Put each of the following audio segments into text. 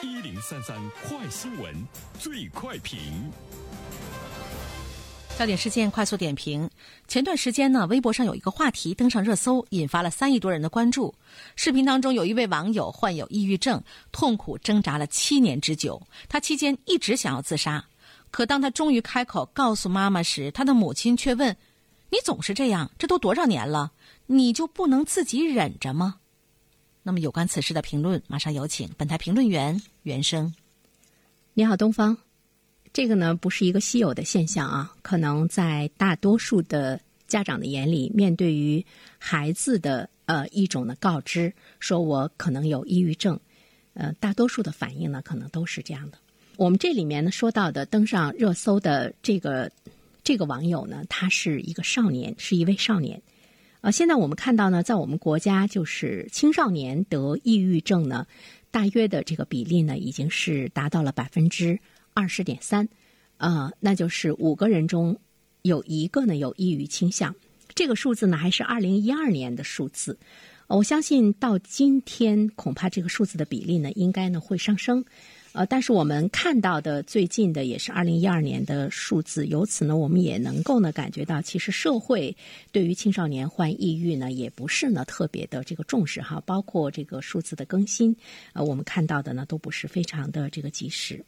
一零三三快新闻，最快评。焦点事件快速点评：前段时间呢，微博上有一个话题登上热搜，引发了三亿多人的关注。视频当中有一位网友患有抑郁症，痛苦挣扎了七年之久。他期间一直想要自杀，可当他终于开口告诉妈妈时，他的母亲却问：“你总是这样，这都多少年了，你就不能自己忍着吗？”那么，有关此事的评论，马上有请本台评论员袁生。你好，东方。这个呢不是一个稀有的现象啊，可能在大多数的家长的眼里，面对于孩子的呃一种的告知，说我可能有抑郁症，呃，大多数的反应呢可能都是这样的。我们这里面呢说到的登上热搜的这个这个网友呢，他是一个少年，是一位少年。呃，现在我们看到呢，在我们国家就是青少年得抑郁症呢，大约的这个比例呢，已经是达到了百分之。二十点三，呃，那就是五个人中有一个呢有抑郁倾向。这个数字呢还是二零一二年的数字，我相信到今天恐怕这个数字的比例呢应该呢会上升。呃，但是我们看到的最近的也是二零一二年的数字，由此呢我们也能够呢感觉到，其实社会对于青少年患抑郁呢也不是呢特别的这个重视哈，包括这个数字的更新，呃，我们看到的呢都不是非常的这个及时。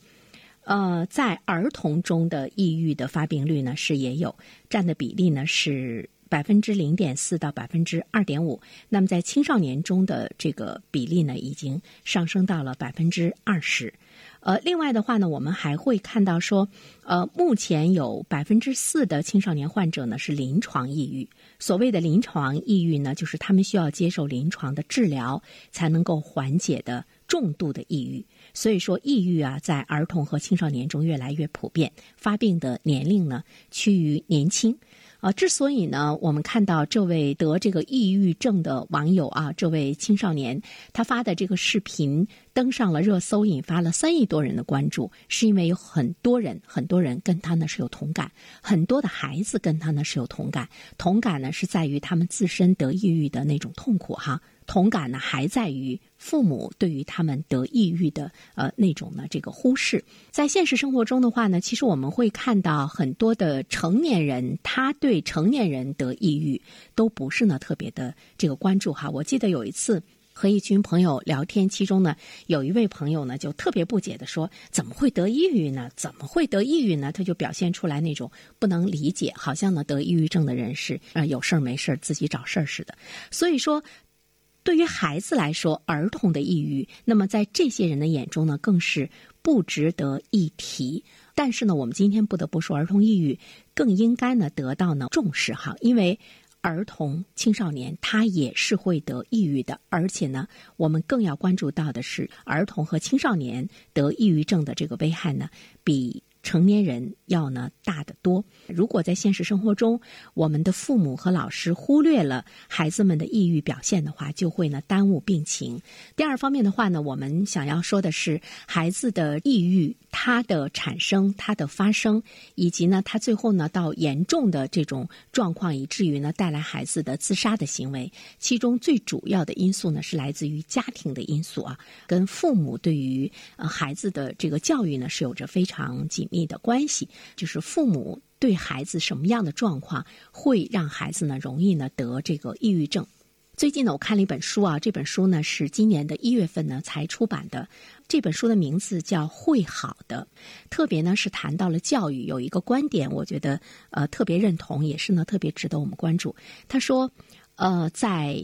呃，在儿童中的抑郁的发病率呢是也有，占的比例呢是百分之零点四到百分之二点五。那么在青少年中的这个比例呢，已经上升到了百分之二十。呃，另外的话呢，我们还会看到说，呃，目前有百分之四的青少年患者呢是临床抑郁。所谓的临床抑郁呢，就是他们需要接受临床的治疗才能够缓解的重度的抑郁。所以说，抑郁啊，在儿童和青少年中越来越普遍，发病的年龄呢趋于年轻。啊，之所以呢，我们看到这位得这个抑郁症的网友啊，这位青少年他发的这个视频登上了热搜，引发了三亿多人的关注，是因为有很多人，很多人跟他呢是有同感，很多的孩子跟他呢是有同感，同感呢是在于他们自身得抑郁的那种痛苦哈。同感呢，还在于父母对于他们得抑郁的呃那种呢这个忽视。在现实生活中的话呢，其实我们会看到很多的成年人，他对成年人得抑郁都不是呢特别的这个关注哈。我记得有一次和一群朋友聊天，其中呢有一位朋友呢就特别不解的说：“怎么会得抑郁呢？怎么会得抑郁呢？”他就表现出来那种不能理解，好像呢得抑郁症的人是呃有事儿没事儿自己找事儿似的。所以说。对于孩子来说，儿童的抑郁，那么在这些人的眼中呢，更是不值得一提。但是呢，我们今天不得不说，儿童抑郁更应该呢得到呢重视哈，因为儿童青少年他也是会得抑郁的，而且呢，我们更要关注到的是，儿童和青少年得抑郁症的这个危害呢，比。成年人要呢大得多。如果在现实生活中，我们的父母和老师忽略了孩子们的抑郁表现的话，就会呢耽误病情。第二方面的话呢，我们想要说的是，孩子的抑郁它的产生、它的发生，以及呢它最后呢到严重的这种状况，以至于呢带来孩子的自杀的行为，其中最主要的因素呢是来自于家庭的因素啊，跟父母对于呃孩子的这个教育呢是有着非常紧。密的关系就是父母对孩子什么样的状况会让孩子呢容易呢得这个抑郁症。最近呢，我看了一本书啊，这本书呢是今年的一月份呢才出版的。这本书的名字叫《会好的》，特别呢是谈到了教育，有一个观点，我觉得呃特别认同，也是呢特别值得我们关注。他说，呃，在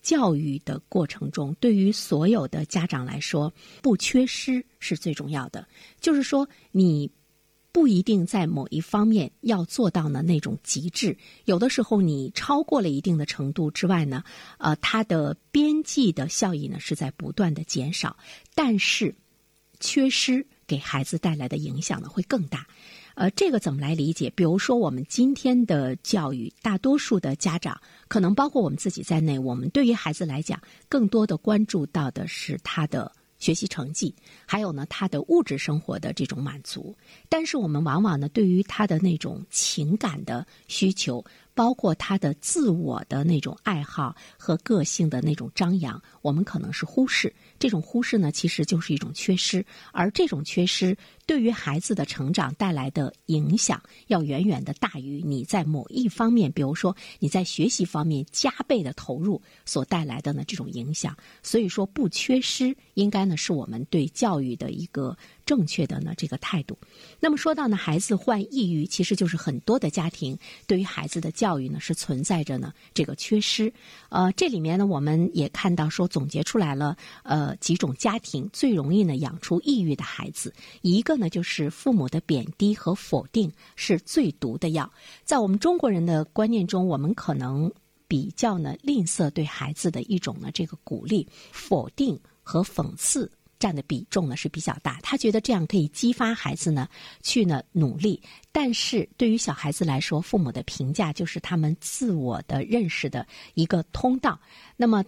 教育的过程中，对于所有的家长来说，不缺失是最重要的。就是说，你。不一定在某一方面要做到呢那种极致，有的时候你超过了一定的程度之外呢，呃，它的边际的效益呢是在不断的减少，但是缺失给孩子带来的影响呢会更大。呃，这个怎么来理解？比如说，我们今天的教育，大多数的家长，可能包括我们自己在内，我们对于孩子来讲，更多的关注到的是他的。学习成绩，还有呢，他的物质生活的这种满足，但是我们往往呢，对于他的那种情感的需求，包括他的自我的那种爱好和个性的那种张扬，我们可能是忽视。这种忽视呢，其实就是一种缺失，而这种缺失对于孩子的成长带来的影响，要远远的大于你在某一方面，比如说你在学习方面加倍的投入所带来的呢这种影响。所以说，不缺失，应该呢是我们对教育的一个正确的呢这个态度。那么说到呢，孩子患抑郁，其实就是很多的家庭对于孩子的教教育呢是存在着呢这个缺失。呃，这里面呢，我们也看到说总结出来了，呃，几种家庭最容易呢养出抑郁的孩子。一个呢就是父母的贬低和否定是最毒的药。在我们中国人的观念中，我们可能比较呢吝啬对孩子的一种呢这个鼓励、否定和讽刺。占的比重呢是比较大，他觉得这样可以激发孩子呢去呢努力。但是对于小孩子来说，父母的评价就是他们自我的认识的一个通道。那么。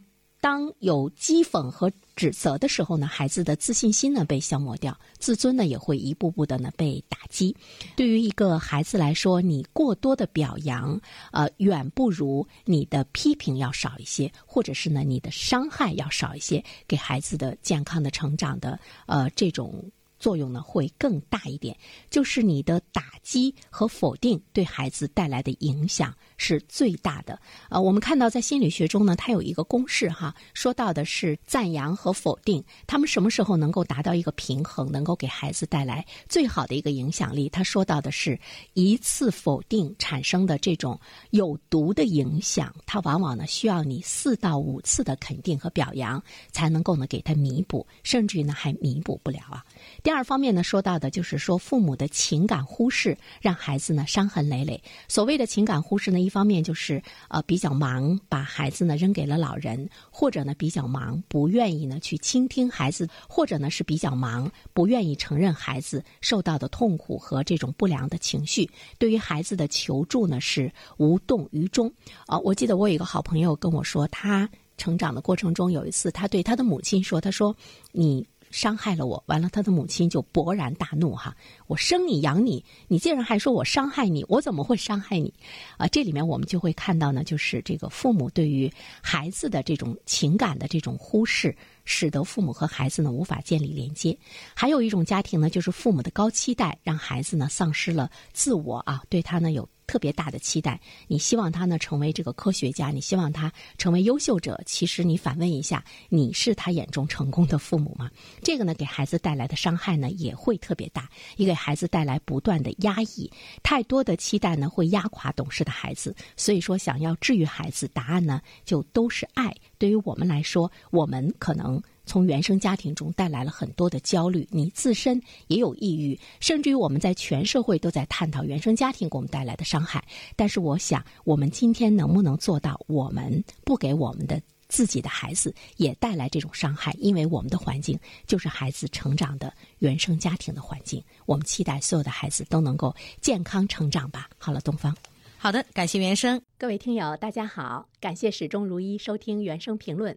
当有讥讽和指责的时候呢，孩子的自信心呢被消磨掉，自尊呢也会一步步的呢被打击。对于一个孩子来说，你过多的表扬，呃，远不如你的批评要少一些，或者是呢你的伤害要少一些，给孩子的健康的成长的呃这种。作用呢会更大一点，就是你的打击和否定对孩子带来的影响是最大的。呃，我们看到在心理学中呢，它有一个公式哈，说到的是赞扬和否定，他们什么时候能够达到一个平衡，能够给孩子带来最好的一个影响力？他说到的是一次否定产生的这种有毒的影响，它往往呢需要你四到五次的肯定和表扬才能够呢给他弥补，甚至于呢还弥补不了啊。第二方面呢，说到的就是说父母的情感忽视，让孩子呢伤痕累累。所谓的情感忽视呢，一方面就是呃比较忙，把孩子呢扔给了老人，或者呢比较忙，不愿意呢去倾听孩子，或者呢是比较忙，不愿意承认孩子受到的痛苦和这种不良的情绪。对于孩子的求助呢是无动于衷。啊，我记得我有一个好朋友跟我说，他成长的过程中有一次，他对他的母亲说：“他说你。”伤害了我，完了，他的母亲就勃然大怒，哈！我生你养你，你竟然还说我伤害你，我怎么会伤害你？啊，这里面我们就会看到呢，就是这个父母对于孩子的这种情感的这种忽视，使得父母和孩子呢无法建立连接。还有一种家庭呢，就是父母的高期待，让孩子呢丧失了自我啊，对他呢有。特别大的期待，你希望他呢成为这个科学家，你希望他成为优秀者。其实你反问一下，你是他眼中成功的父母吗？这个呢，给孩子带来的伤害呢也会特别大，也给孩子带来不断的压抑。太多的期待呢会压垮懂事的孩子。所以说，想要治愈孩子，答案呢就都是爱。对于我们来说，我们可能。从原生家庭中带来了很多的焦虑，你自身也有抑郁，甚至于我们在全社会都在探讨原生家庭给我们带来的伤害。但是，我想我们今天能不能做到，我们不给我们的自己的孩子也带来这种伤害？因为我们的环境就是孩子成长的原生家庭的环境。我们期待所有的孩子都能够健康成长吧。好了，东方，好的，感谢原生，各位听友，大家好，感谢始终如一收听原声评论。